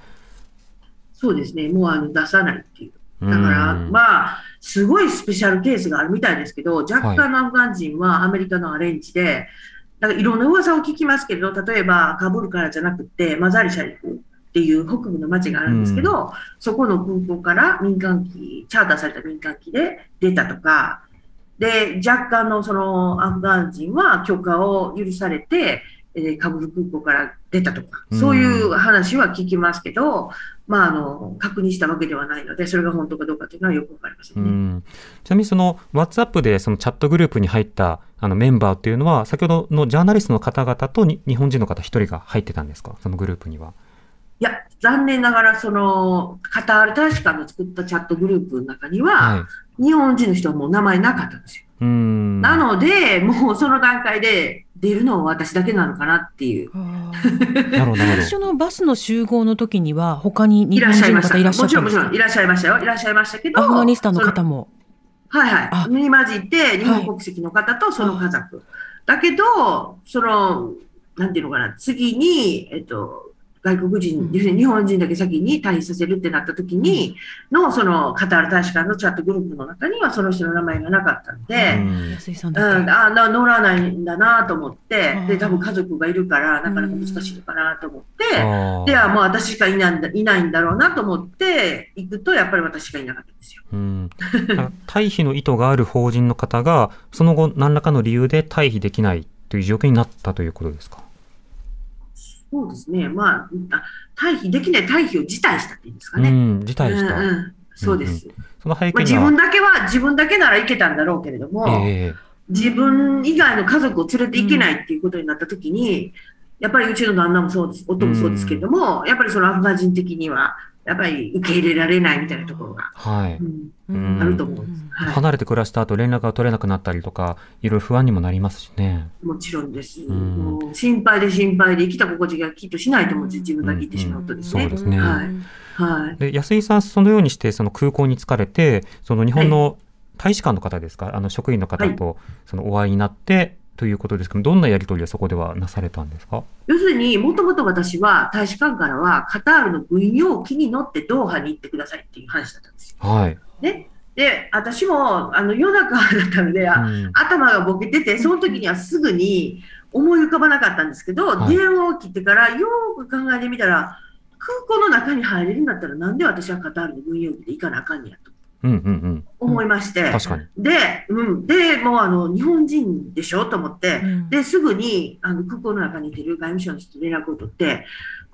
そうですね、もうあの出さないっていう。だだから、まあ、すごいスペシャルケースがあるみたいですけど、若干のアフガン人はアメリカのアレンジで、だからいろんな噂を聞きますけど、例えばカブールからじゃなくて、マザーリシャリフっていう北部の町があるんですけど、そこの空港から民間機、チャーターされた民間機で出たとか、で、若干のそのアフガン人は許可を許されて、えーカブール空港から出たとか、そういう話は聞きますけど、まあ、あの、確認したわけではないので、それが本当かどうかというのはよくわかりませうんね。んちなみにその WhatsApp でそのチャットグループに入ったあのメンバーっていうのは先ほどのジャーナリストの方々とに日本人の方一人が入ってたんですか？そのグループには。いや、残念ながら、その、カタール大使館の作ったチャットグループの中には、はい。日本人の人はもう名前なかったんですよ。なので、もうその段階で出るのは私だけなのかなっていう。最初のバスの集合の時には他にい日本らっしゃいました。人の方いらっしゃもちろん、ったんですかもちろん、いらっしゃいましたよ。いらっしゃいましたけど、アフガニスタンのそ方も。はいはい。あに混じって、日本国籍の方とその家族。だけど、その、なんていうのかな、次に、えっと、外国人、うん。要するに日本人だけ先に退避させるってなった時に、の、その、カタール大使館のチャットグループの中には、その人の名前がなかったんで、うん。安井さんうん、だった。あな乗らないんだなと思ってで、多分家族がいるから、なかなか難しいのかなと思って、ではもう私しかいないんだいないんだろうなと思って行くと、やっぱり私しかいなかったんですよ。うん、あ 退避の意図がある法人の方が、その後何らかの理由で退避できないという状況になったということですか？そうですね。まあ、あ退避できない退避を辞退したっていうんですかね。うん、辞退した。うんうんそうです。その背まあ、景には、自分だけは、自分だけなら行けたんだろうけれども、ええ自分以外の家族を連れて行けないっていうことになったときに、やっぱりうちの旦那もそうです、夫もそうですけれども、やっぱりそのアフガン人的には、やっぱり受け入れられないみたいなところが、はい。うんうんあると思うんです。はい離れて暮らした後連絡が取れなくなったりとか、いろいろ不安にもなりますしね。もちろんです。んもう心配で心配で生きた心地がきっとしないと思うんです自分だけ行ってしまうとですね。そうですねはい。はい。で安井さん、そのようにしてその空港に着かれて、その日本の大使館の方ですか、あの職員の方とそのお会いになってということですけど、どんなやり取りをそこではなされたんですか？要するに、もともと私は大使館からは、カタールの軍用機に乗ってドーハに行ってくださいっていう話だったんですよ。はい。ね。で、私も、あの、夜中だったので、あうん頭がボケてて、その時にはすぐに思い浮かばなかったんですけど、はい電話を切ってからよーく考えてみたら、空港の中に入れるんだったら、なんで私はカタールの軍用機で行かなあかんねやと思いまして、うん。確かに。で、うん、で、もうあの、日本人でしょ？と思って、うんで、すぐにあの空港の中にいてる外務省の人と連絡を取って、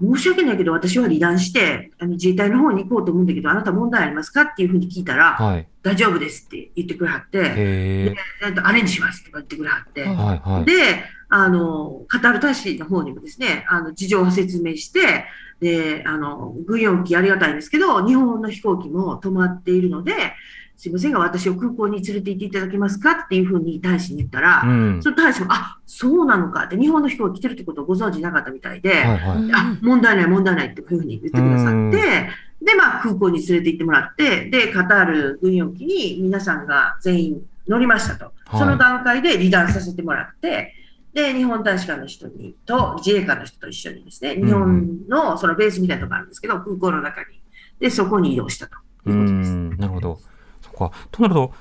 申し訳ないけど、私は離脱して、あの自衛隊の方に行こうと思うんだけど、あなた問題ありますか？っていうふうに聞いたら、はい。大丈夫ですって言ってくれはって、へえ。えっとアレンジしますって言ってくれはって、はいはいはい。で、あの、カタール大使の方にもですね、あの、事情を説明して、で、あの、軍用機ありがたいんですけど、日本の飛行機も止まっているので、すいませんが、私を空港に連れて行っていただけますかっていうふうに大使に言ったら、うん。その大使も、あ、そうなのかって、日本の飛行機来てるってことをご存知なかったみたいで、はいはい。あ、問題ない、問題ないっていうふうに言ってくださうんって、で、まあ、空港に連れて行ってもらって、で、カタール軍用機に皆さんが全員乗りましたと。はいその段階で離脱させてもらって、で、日本大使館の人にと、自衛官の人と一緒にですね、ん日本のそのベースみたいなところあるんですけど、空港の中に。で、そこに移動したとういうことです。ん。なるほど。そっか。となると、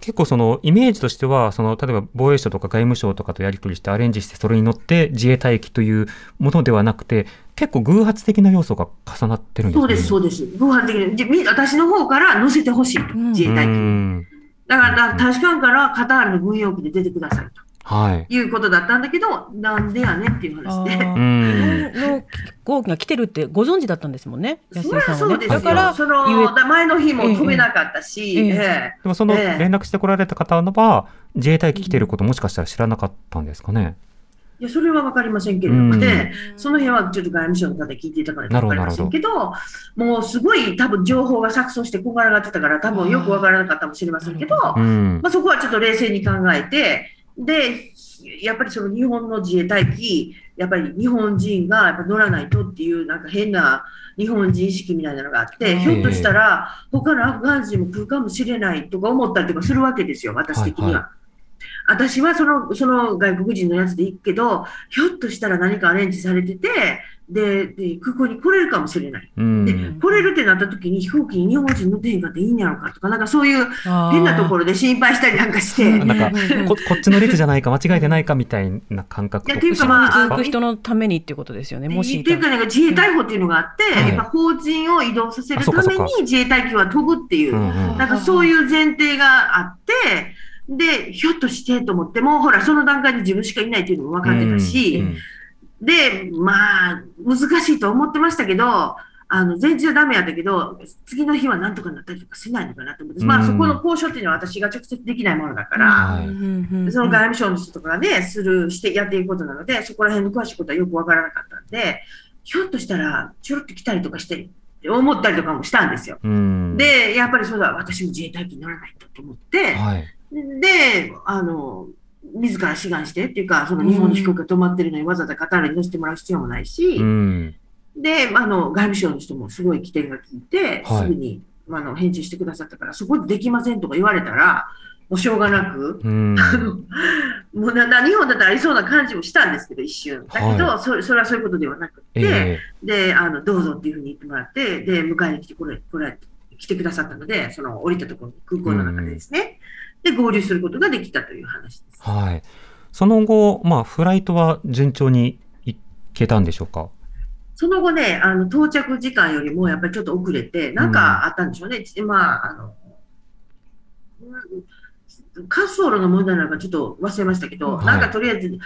結構そのイメージとしては、その例えば防衛省とか外務省とかとやり取りしてアレンジしてそれに乗って自衛隊機というものではなくて、結構偶発的な要素が重なってるんですね。そうです、そうです。偶発的に。私の方から乗せてほしいと、うん自衛隊機だから、大使館からカタールの軍用機で出てくださいと。はい。いうことだったんだけど、なんでやねんっていう話で。の飛行機が来てるってご存知だったんですもんね、安そりゃ井さんはね。そうですよ。だからその、だ前の日も飛べなかったし、ええでもそのええ連絡してこられた方のは、自衛隊機来てることもしかしたら知らなかったんですかね。いや、それはわかりませんけれどもね、その辺はちょっと外務省の方に聞いていたからわかりませんけど、もうすごい多分情報が錯綜してこんがらがってたから、多分よくわからなかったかもしれませんけど、あうん。まあ、そこはちょっと冷静に考えて、で、やっぱりその日本の自衛隊機、やっぱり日本人がやっぱ乗らないとっていう、なんか変な日本人意識みたいなのがあって、うんひょっとしたら他のアフガン人も来るかもしれないとか思ったりとかするわけですよ、私的には。はいは私はそのその外国人のやつで行くけど、ひょっとしたら何かアレンジされてて、で、で空港に来れるかもしれない。うん。で、来れるってなった時に飛行機に日本人乗ってへんかっていいんやろかとか、なんかそういう変なところで心配したりなんかして、うんなんか こ、こっちの列じゃないか、間違えてないかみたいな感覚といやっていうかまあ続く人のためにっていうことですよね、もし。っていうか、ね、自衛隊法っていうのがあって、はい。やっぱ法人を移動させるために自衛隊機は飛ぶっていう、うんうん。なんかそういう前提があって、で、ひょっとしてと思っても、ほら、その段階で自分しかいないっていうのも分かってたし、うんで、まあ、難しいと思ってましたけど、あの、前日はダメやったけど、次の日はなんとかなったりとかしないのかなと思って、まあ、うんそこの交渉っていうのは私が直接できないものだから、その外務省の人とかがね、する、してやっていくことなので、そこら辺の詳しいことはよくわからなかったんで、ひょっとしたら、ちょろっと来たりとかして、思ったりとかもしたんですよ。うん。で、やっぱりそうだ、私も自衛隊機に乗らないとと思って、はい。で、あの、自ら志願してっていうか、その日本の飛行機が止まってるのにわざわざカタールに乗せてもらう必要もないし、うん。で、あの、外務省の人もすごい起点が聞いて、はいすぐに、あの、返事してくださったから、そこでできませんとか言われたら、もうしょうがなく、うん。もうなな日本だったらありそうな感じもしたんですけど、一瞬。だけど、はそれそれはそういうことではなくて、えで、あの、どうぞっていうふうに言ってもらって、で、迎えに来てこれ、これ、来てくださったので、その降りたところに空港の中でですね、で、合流することができたという話です。えはい。その後、まあ、フライトは順調に行けたんでしょうか？その後ね、あの、到着時間よりもやっぱりちょっと遅れて、なんかあったんでしょうね。まあ、あの、うん滑走路の問題なのかちょっと忘れましたけど、はいなんかとりあえず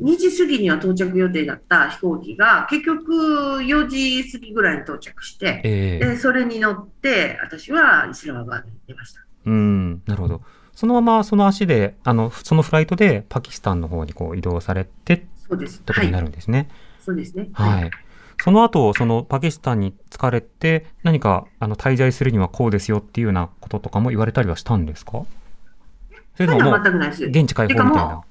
2時過ぎには到着予定だった飛行機が結局4時過ぎぐらいに到着して、ええでそれに乗って私はイスラマバードに出ました。うん。なるほど。そのままその足で、あの、そのフライトでパキスタンの方にこう移動されてってそうです。ことになはい。るんですね。そうですね。はい。その後、そのパキスタンに疲れて、何かあの滞在するにはこうですよっていうようなこととかも言われたりはしたんですか？それそういうのとももうは全くないです。現地解放みたいなも。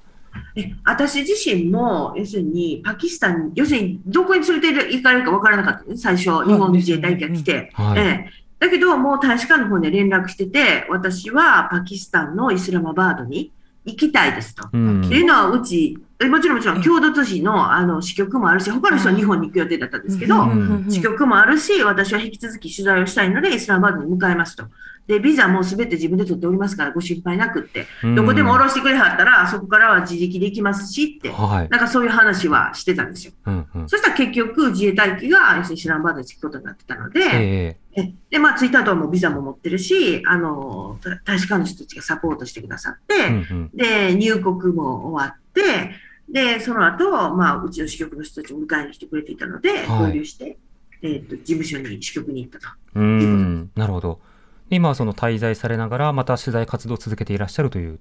え私自身も、要するに、パキスタン、要するに、どこに連れて行かれるか分からなかったね、最初、日本自衛隊機が来て。はい。ええだけど、もう大使館の方に連絡してて、私はパキスタンのイスラマバードに行きたいですと。うん。っていうのは、うち、えもちろんもちろん、郷土都市のあの支局もあるし、他の人は日本に行く予定だったんですけど、うん。支局もあるし、私は引き続き取材をしたいので、イスラマバードに向かいますと。で、ビザもすべて自分で取っておりますから、ご心配なくって。うんどこでも下ろしてくれはったら、そこからは自力で行きますしって、はい。なんかそういう話はしてたんですよ。うんうん。そしたら結局、自衛隊機が、要するにシランバードに着くことになってたので、ええで、まあ、着いた後はもうビザも持ってるし、あの、た大使館の人たちがサポートしてくださって、えうんうん。で、入国も終わって、で、その後、まあ、うちの支局の人たちも迎えに来てくれていたので、はい合流して、えっ、と、事務所に支局に行ったと。うーん、なるほど。で今はその滞在されながら、また取材活動を続けていらっしゃるという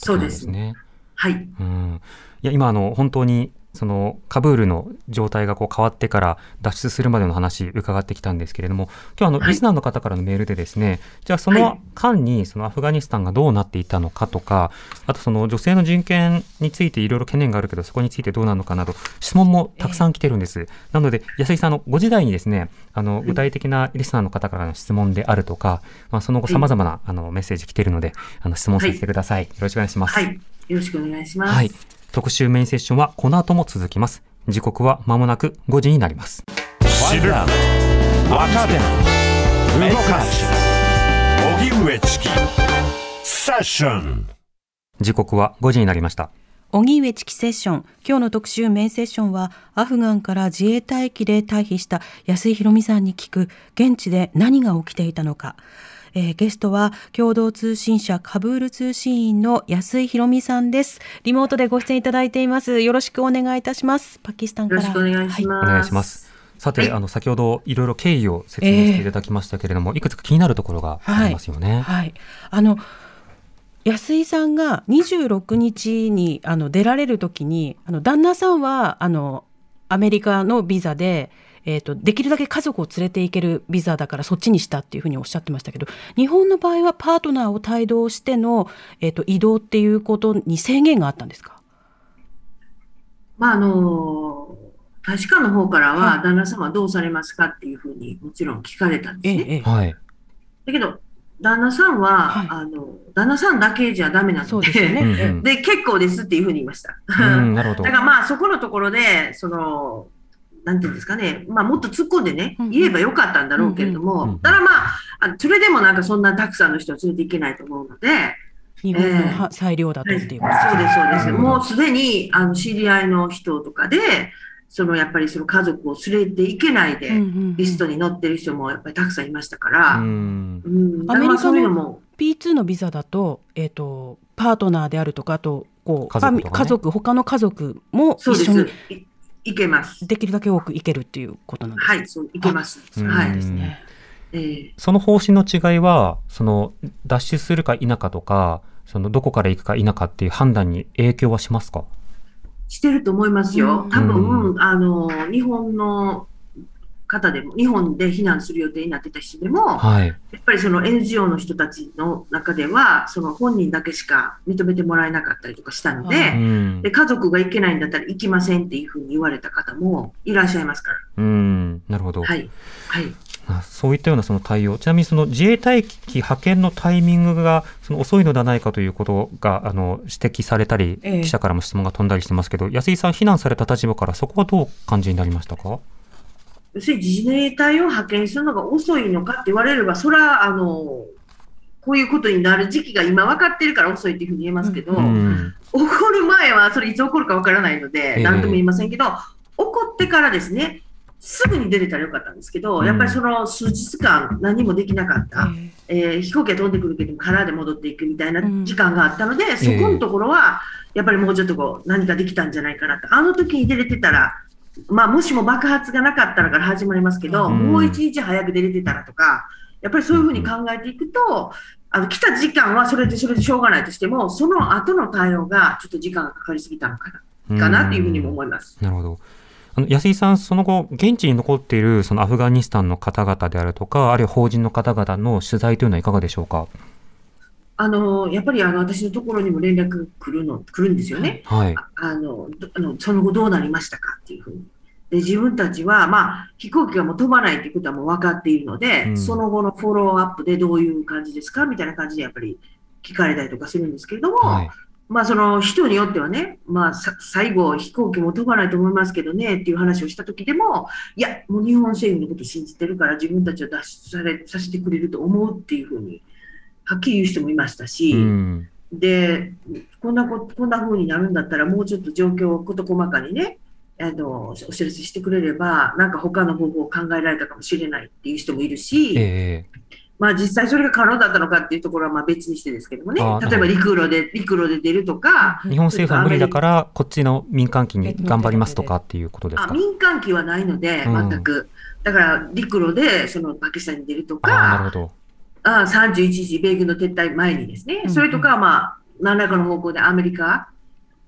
ことなんそうで。すね。はい。うんいや今あの本当にそのカブールの状態がこう変わってから脱出するまでの話伺ってきたんですけれども今日あのはい。リスナーの方からのメールでですね、じゃあそはのい。間にそのアフガニスタンがどうなっていたのかとかあとその女性の人権についていろいろ懸念があるけどそこについてどうなるのかなど質問もたくさん来てるんです、なので安井さんあのご時代にですねあの具体的なリスナーの方からの質問であるとか、まあ、その後さまざまなあのメッセージ来てるのであの質問させてください、よろしくお願いします、はい。よろしくお願いします。はい。特集メインセッションはこの後も続きます。時刻は間もなく5時になります。知る若手動かす荻上チキセッション時刻は5時になりました。荻上チキセッション今日の特集メインセッションはアフガンから自衛隊機で退避した安井博美さんに聞く現地で何が起きていたのか、えーゲストは共同通信社カブール通信員の安井博美さんです。リモートでご出演いただいています。よろしくお願いいたします。パキスタンから。よろしくお願いします。お願いします。さて、はい。あの、先ほどいろいろ経緯を説明していただきましたけれども、いくつか気になるところがありますよね。はい、あの安井さんが26日にあの出られる時にあの旦那さんはあのアメリカのビザで、えー、とできるだけ家族を連れて行けるビザだからそっちにしたっていうふうにおっしゃってましたけど日本の場合はパートナーを帯同しての、えー、と移動っていうことに制限があったんですか？まあ、あの、大使館の方からはは、旦那様はどうされますかっていうふうにもちろん聞かれたんですね。ええええはい。だけど、旦那さんは、はいあの、旦那さんだけじゃダメなのそうですよね。で、結構ですっていうふうに言いました。うん、なるほどだか。らまあそこのところで、その、なんていうんですかね、まあもっと突っ込んでね言えばよかったんだろうけれどうんうんうん。も、ただまあ、あそれでもなんかそんなたくさんの人を連れていけないと思うので、日本の裁量だとっていうこと。そうです、そうです。うん。もうすでに、あの、知り合いの人とかで、そのやっぱりその家族を連れていけないで、リストに載ってる人もやっぱりたくさんいましたから、うアメリカのだからまあそういうのも、P2 のビザだと,、えー、とパートナーであるとかあとこう家族ね。家族他の家族もそうで一緒にす。いいけます。できるだけ多く行けるっていうことなんですね。はい、そう、いけます。うんはい。ですね。えーその方針の違いは、その、脱出するか否かとか、その、どこから行くか否かっていう判断に影響はしますか？してると思いますようん。多う分、あの、日本の方でも、日本で避難する予定になってた人でも、はい。やっぱりその NGO の人たちの中では、その本人だけしか認めてもらえなかったりとかしたのはでい、うんで、。家族が行けないんだったら行きませんっていうふうに言われた方もいらっしゃいますかうん。なるほど。ら。はい。はい。あそういったようなその対応、ちなみにその自衛隊機派遣のタイミングがその遅いのではないかということがあの指摘されたり、ええ記者からも質問が飛んだりしてますけど、安井さん、避難された立場からそこはどう感じになりましたか？要するに自衛隊を派遣するのが遅いのかって言われれば、それは、あの、こういうことになる時期が今分かってるから遅いっていうふうに言えますけど、うん。起こる前はそれいつ起こるか分からないのえで、え何とも言いませんけど、起こってからですね、すぐに出れたらよかったんですけど、うん。やっぱりその数日間何もできなかった、ええ。ー飛行機が飛んでくるけど空で戻っていくみたいなうん。時間があったので、そこのところはやっぱりもうちょっとこう何かできたんじゃないかなと。あの時に出れてたら、まあもしも爆発がなかったらから始まりますけど、うんもう一日早く出れてたらとか、やっぱりそういうふうに考えていくと、あの来た時間はそれでそれでしょうがないとしても、その後の対応がちょっと時間がかかりすぎたのかなかなっていうふうにも思います。なるほど。あの安井さん、その後、現地に残っているそのアフガニスタンの方々であるとか、あるいは法人の方々の取材というのはいかがでしょうか？あのやっぱりあの私のところにも連絡来るの来るんですよね。はい。ああのどあのその後どうなりましたかっていうふうに。で自分たちは、まあ、飛行機がもう飛ばないということはもう分かっているので、うんその後のフォローアップでどういう感じですかみたいな感じでやっぱり聞かれたりとかするんですけれども、はい。まあその人によってはね、まあさ最後飛行機も飛ばないと思いますけどねっていう話をした時でも、いや、もう日本政府のことを信じてるから自分たちを脱出されさせてくれると思うっていうふうに、はっきり言う人もいましたし、うん。で、こんなこ、こんな風になるんだったら、もうちょっと状況を事細かにね、あの、お知らせしてくれれば、なんか他の方法を考えられたかもしれないっていう人もいるし、ええまあ実際それが可能だったのかっていうところはまあ別にしてですけどもね例えば陸路で、陸路で出るとか、日本政府は無理だから、こっちの民間機に頑張りますとかっていうことですあか。民間機はないので、うん全く。だから陸路でそのパキスタンに出るとか、ほど。あ31日米軍の撤退前にですね、うんそれとか、まあ、何らかの方向でアメリカ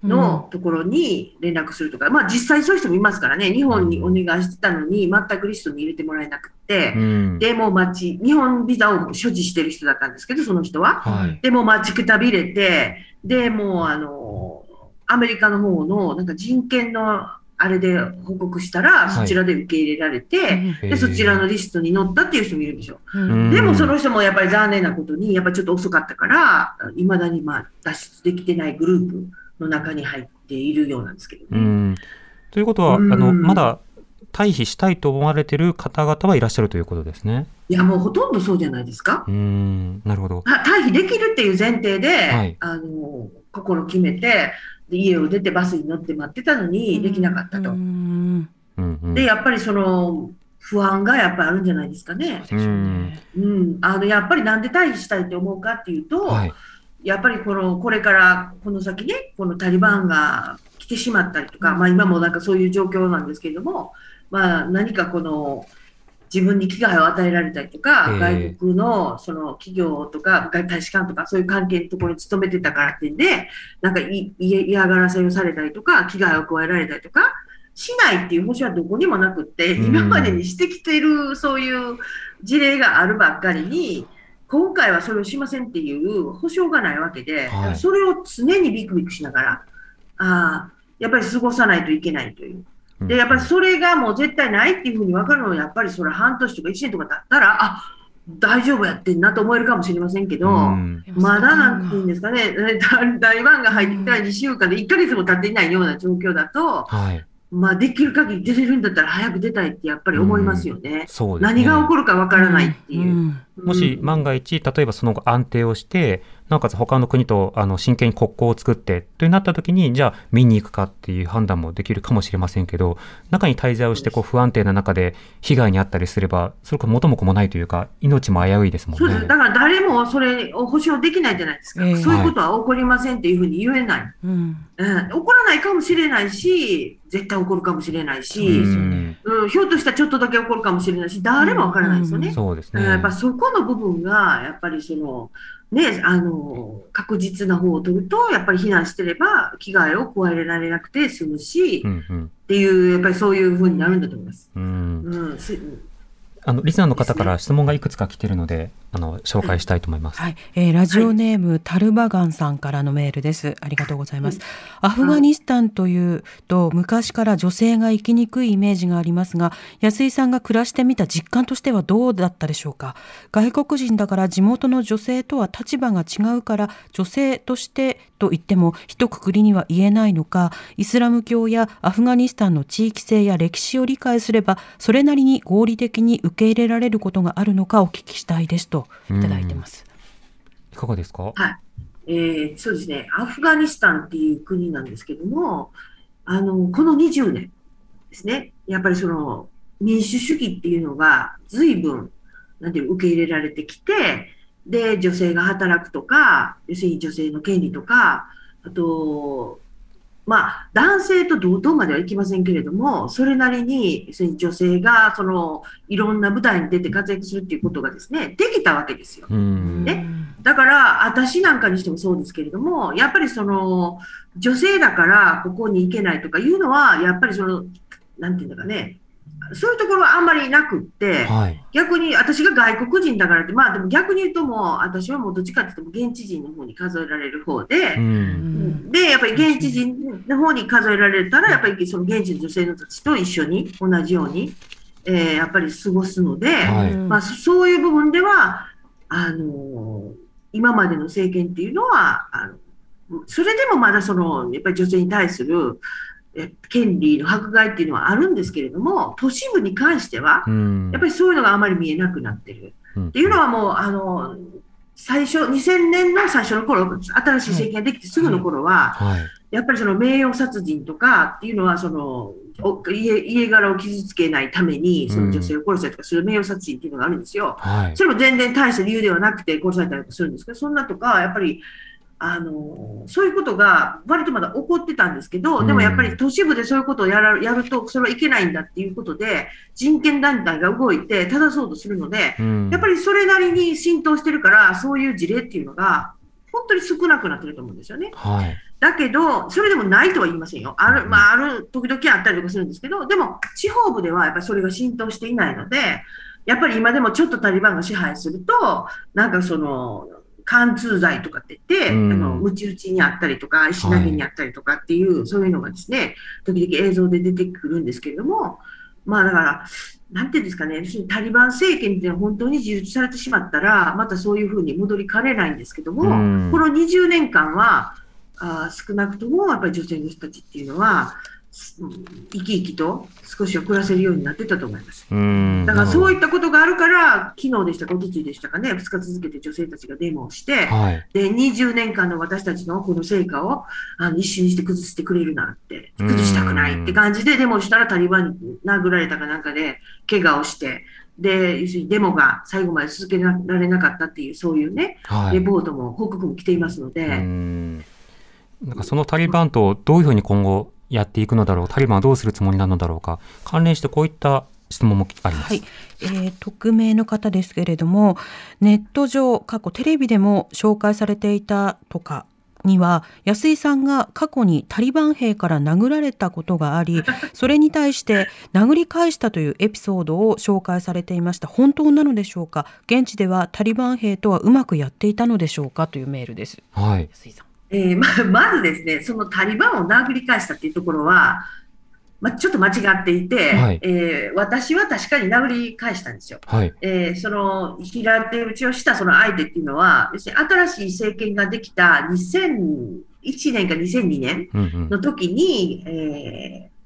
のところに連絡するとか、まあ実際そういう人もいますからね、日本にお願いしてたのに、全くリストに入れてもらえなくて、うん。で、もう待ち、日本ビザを所持してる人だったんですけど、その人は。はい。で、もう待ちくたびれて、で、もうあの、アメリカの方のなんか人権のあれで報告したら、はいそちらで受け入れられて、で、そちらのリストに載ったっていう人もいるんですよ。うんでもその人もやっぱり残念なことに、やっぱりちょっと遅かったから、いまだにまあ脱出できてないグループの中に入っているようなんですけどね。うん。ということは、あうんの、まだ退避したいと思われている方々はいらっしゃるということですね。いや、もうほとんどそうじゃないですか。うん。なるほど。は退避できるっていう前提で、はいあの心決めてで家を出てバスに乗って待ってたのにできなかったと。でやっぱりその不安がやっぱりあるんじゃないですかね。うん。うん、あのやっぱりなんで退避したいって思うかっていうと、はい。やっぱりこのこれからこの先ねこのタリバンが来てしまったりとか、まあ、今もなんかそういう状況なんですけれども、まあ、何かこの自分に危害を与えられたりとか、ええ。外国のその企業とか大使館とかそういう関係のところに勤めてたからってんでなんか嫌がらせをされたりとか危害を加えられたりとかしないっていう保証はどこにもなくって、うん。今までにしてきているそういう事例があるばっかりに今回はそれをしませんっていう保証がないわけで、はい。それを常にビクビクしながらあーやっぱり過ごさないといけないという。で、やっぱりそれがもう絶対ないっていうふうに分かるのは、やっぱりそれ半年とか1年とか経ったら、あ大丈夫やってんなと思えるかもしれませんけど、うんまだなんていうんですかね、え 大番が入ってきたら2週間で1ヶ月も経っていないような状況だと、はい。まあ、できる限り出れるんだったら早く出たいってやっぱり思いますよね。そうですね。何が起こるか分からないっていう。んもし万が一、例えばその後安定をして、なおかつ他の国とあの真剣に国交を作ってとなった時に、じゃあ見に行くかっていう判断もできるかもしれませんけど、中に滞在をしてこう不安定な中で被害に遭ったりすれば、それこそ元も子もないというか、命も危ういですもんねそうです。。だから誰もそれを保証できないじゃないですか。ええそういうことは起こりませんっていうふうに言えない。うんうん、起こらないかもしれないし、絶対起こるかもしれないし、うんうん、ひょっとしたらちょっとだけ起こるかもしれないし、誰もわからないですよね。そうですね。うんやっぱそこの部分が、やっぱりその、ね、あの、確実な方を取ると、やっぱり避難してれば、危害を加えられなくて済むし、っうんうん。ていう、やっぱりそういうふうになるんだと思います。うん。うん、すあのリスナーの方から質問がいくつか来てるので、あの紹介したいと思います。はい、えーラジオネーム、タルバガンさんからのメールです。ありがとうございます。アフガニスタンというと昔から女性が生きにくいイメージがありますが、安井さんが暮らしてみた実感としてはどうだったでしょうか？外国人だから地元の女性とは立場が違うから女性としてと言っても一括りには言えないのか、イスラム教やアフガニスタンの地域性や歴史を理解すればそれなりに合理的に受け入れられることがあるのかお聞きしたいですといただいてます。いかがですか？はい。えーそうですね。アフガニスタンっていう国なんですけども、あの、この20年ですね。やっぱりその民主主義っていうのが随分、なんていうの受け入れられてきて、で、女性が働くとか、要するに女性の権利とか、あと、まあ、男性と同等まではいきませんけれども、それなりに、女性が、その、いろんな舞台に出て活躍するっていうことがですね、できたわけですよ。うん。ねだから、私なんかにしてもそうですけれども、やっぱりその、女性だからここに行けないとかいうのは、やっぱりその、なんていうんだかね、そういうところはあんまりなくって、はい。逆に私が外国人だからって、まあでも逆に言うともう、私はもうどっちかって言っても現地人の方に数えられる方でう、ん。で、やっぱり現地人の方に数えられたら、やっぱりその現地の女性のたちと一緒に、同じように、えーやっぱり過ごすので、はいまあ、そういう部分では、あの今までの政権っていうのは、あのそれでもまだその、やっぱり女性に対するえ権利の迫害っていうのはあるんですけれども、都市部に関しては、うん。やっぱりそういうのがあまり見えなくなってる。っていうのはもう、あの、最初、2000年の最初の頃、新しい政権ができてすぐの頃は、はい。やっぱりその名誉殺人とかっていうのはそのお家家柄を傷つけないためにその女性を殺したりとかする名誉殺人っていうのがあるんですよ。はい。それも全然大した理由ではなくて殺されたりとかするんですけど、そんなとか、やっぱり、あのそういうことが割とまだ起こってたんですけど、でもやっぱり都市部でそういうことをやらやると、それはいけないんだっていうことで、人権団体が動いて正そうとするので、うんやっぱりそれなりに浸透してるから、そういう事例っていうのが、本当に少なくなってると思うんですよね。はい。だけど、それでもないとは言いませんよ。ある、うんまあ、ある、時々あったりとかするんですけど、でも、地方部ではやっぱりそれが浸透していないので、やっぱり今でもちょっとタリバンが支配すると、なんかその、貫通罪とかって言って、うん。あの、ムチ打ちにあったりとか、石投げにあったりとかっていう、そういうのがですね、時々映像で出てくるんですけれども、まあだから、なんていうんですかね、要するにタリバン政権っていうのは本当に自立されてしまったら、またそういうふうに戻りかねないんですけども、うん。この20年間は、あー少なくともやっぱり女性の人たちっていうのは、生き生きと少しは暮らせるようになってたと思います。うん。だからそういいったことがあるから、昨日でしたか、おとついでしたかね、2日続けて女性たちがデモをして、はい。で20年間の私たちのこの成果をあの一瞬にして崩してくれるなって、うん崩したくないって感じでデモしたらタリバンに殴られたかなんかで、怪我をして、で、要するにデモが最後まで続けられなかったっていう、そういうね、はい。レポートも報告も来ていますので、うんなんかそのタリバンとどういうふうに今後やっていくのだろう、タリバンはどうするつもりなのだろうか、関連してこういった質問もあります。はい、えー匿名の方ですけれどもネット上過去テレビでも紹介されていたとかには安井さんが過去にタリバン兵から殴られたことがあり それに対して殴り返したというエピソードを紹介されていました。本当なのでしょうか？現地ではタリバン兵とはうまくやっていたのでしょうか？というメールです。はい。安井さんえーま まずですね、そのタリバンを殴り返したっていうところは、まちょっと間違っていて、はいえー私は確かに殴り返したんですよ。はい。えーその平手打ちをしたその相手っていうのは、要するに新しい政権ができた2001年か2002年うんうん。の時に、えー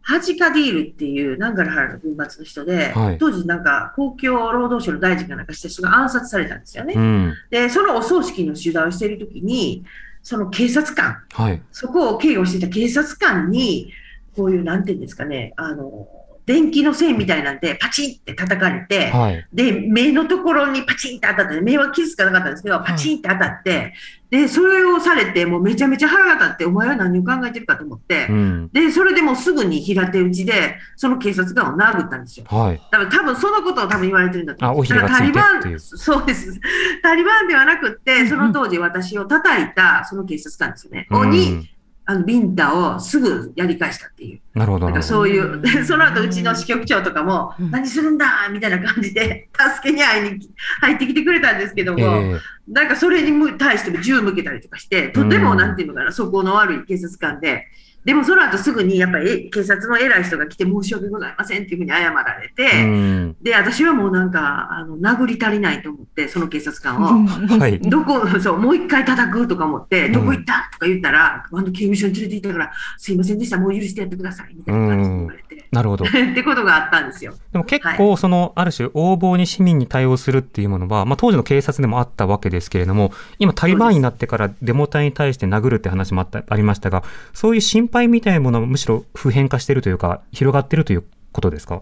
ハジカディールっていうナンガルハラの軍閥の人で、はい当時なんか公共労働省の大臣かなんかした人が暗殺されたんですよね。うん。で、そのお葬式の取材をしている時に、その警察官、はい。そこを警護していた警察官に、こういう、なんていうんですかね、あの、電気の線みたいなんで、パチンって叩かれて、はい。で、目のところにパチンって当たって、目は傷つかなかったんですけど、パチンって当たって、で、それをされて、もうめちゃめちゃ腹が立って、お前は何を考えてるかと思ってう、ん。で、それでもうすぐに平手打ちで、その警察官を殴ったんですよ。はい。多分多分そのことを多分言われてるんだと思うタリバン、そうです。タリバンではなくって、んその当時私を叩いたその警察官ですよね。うんに、あの、ビンタをすぐやり返したっていう。なるほど。なんかそういう、で その後うちの支局長とかも、うん何するんだみたいな感じで、助けに会いに入ってきてくれたんですけども、ええなんかそれにむ対しても銃向けたりとかして、とてもうんなんていうのかな、素行の悪い警察官で、でもその後すぐにやっぱりえ警察の偉い人が来て申し訳ございませんっていうふうに謝られて、うん。で、私はもうなんか、あの、殴り足りないと思って、その警察官を、はい。どこ、そう、もう一回叩くとか思って、んどこ行ったとか言ったら、あの、刑務所に連れて行ったから、すいませんでした、もう許してやってください、みたいな感じで言われて。なるほど。ってことがあったんですよ。でも結構、その、ある種、横暴に市民に対応するっていうものは、まあ、当時の警察でもあったわけですけれども、今、タリバンになってからデモ隊に対して殴るって話もあったありましたが、そういう心配みたいなものはむしろ普遍化しているというか、広がっているということですか？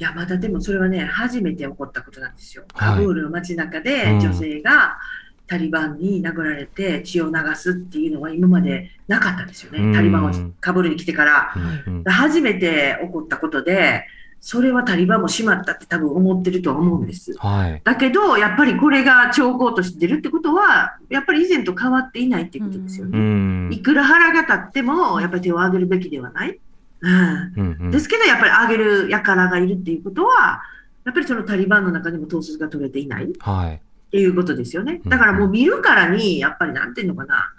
いや、まだでもそれはね、初めて起こったことなんですよ。はいカブールの街中でうん女性がタリバンに殴られて血を流すっていうのは今までなかったんですようんね。タリバンをカブールに来てから。うんうん初めて起こったことで、それはタリバンもしまったって多分思ってるとは思うんです。はい。だけど、やっぱりこれが兆候として出るってことは、やっぱり以前と変わっていないっていうことですようね。ん。いくら腹が立っても、やっぱり手を挙げるべきではない。うんうんうんですけど、やっぱり挙げる輩がいるっていうことは、やっぱりそのタリバンの中でも統率が取れていないっはい。ていうことですよね。うんだからもう見るからに、やっぱりなんていうのかな、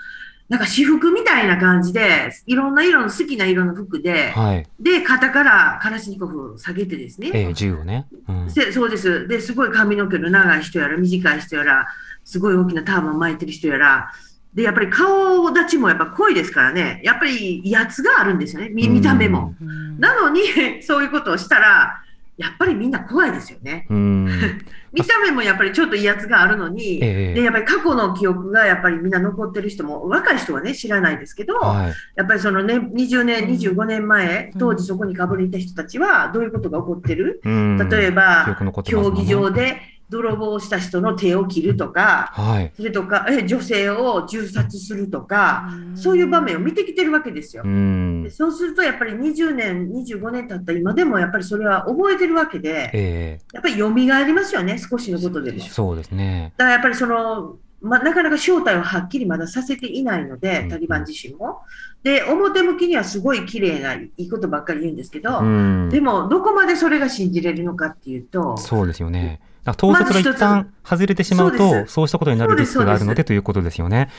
なんか私服みたいな感じで、いろんな色の好きな色の服で、はい。で、肩からカラシニコフを下げてですね、ええ銃をね。うん。せそうです。で、すごい髪の毛の長い人やら、短い人やら、すごい大きなターバン巻いてる人やら、で、やっぱり顔立ちもやっぱ濃いですからね、やっぱり威圧があるんですよね、見見た目も。なのに、そういうことをしたら、やっぱりみんな怖いですよね。うん。見た目もやっぱりちょっと威圧があるのに、ええで、やっぱり過去の記憶がやっぱりみんな残ってる人も、若い人はね、知らないですけど、はい。やっぱりそのね、20年、うん25年前、うん当時そこにかぶりいた人たちは、どういうことが起こってる？うん例えば、競技場で泥棒をした人の手を切るとか、はい。それとか、え女性を銃殺するとか、そういう場面を見てきてるわけですよう。そうすると、やっぱり20年、25年経った今でも、やっぱりそれは覚えてるわけで、えやっぱり蘇りますよね、少しのことでも。えそうですね。だからやっぱりその、まあ、なかなか正体をはっきりまださせていないので、タリバン自身も。で、表向きにはすごい綺麗ないいことばっかり言うんですけど、うんでも、どこまでそれが信じれるのかっていうと、そうですよね。だから統率が一旦外れてしまうと、そうしたことになるリスクがあるのででということですよね。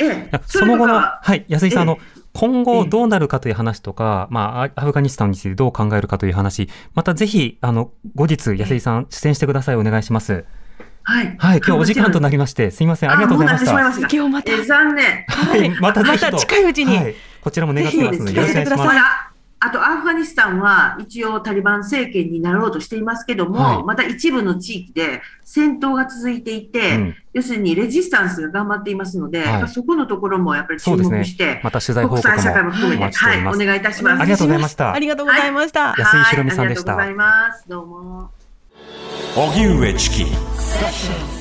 その後の、はい、安井さん、あのえ、今後どうなるかという話とか、まあ、アフガニスタンについてどう考えるかという話、またぜひ、あの、後日、安井さん、出演してください。お願いします。はい。はい、今日お時間となりまして、すみません、ありがとうございましあもうなた。ってしまいました今日またえー残念。はい、またぜひとまた近いうちにはい、こちらも願ってますので、よろしくお願いします。あと、アフガニスタンは一応タリバン政権になろうとしていますけども、はいまた一部の地域で戦闘が続いていて、うん要するにレジスタンスが頑張っていますので、はいそこのところもやっぱり注目して、また取材報国告も際社会も含めて、はい。お願いいたします。ありがとうございましたありがとうございました。安井ひろみさんでしたはいありがとうございます。どうも。荻上チキ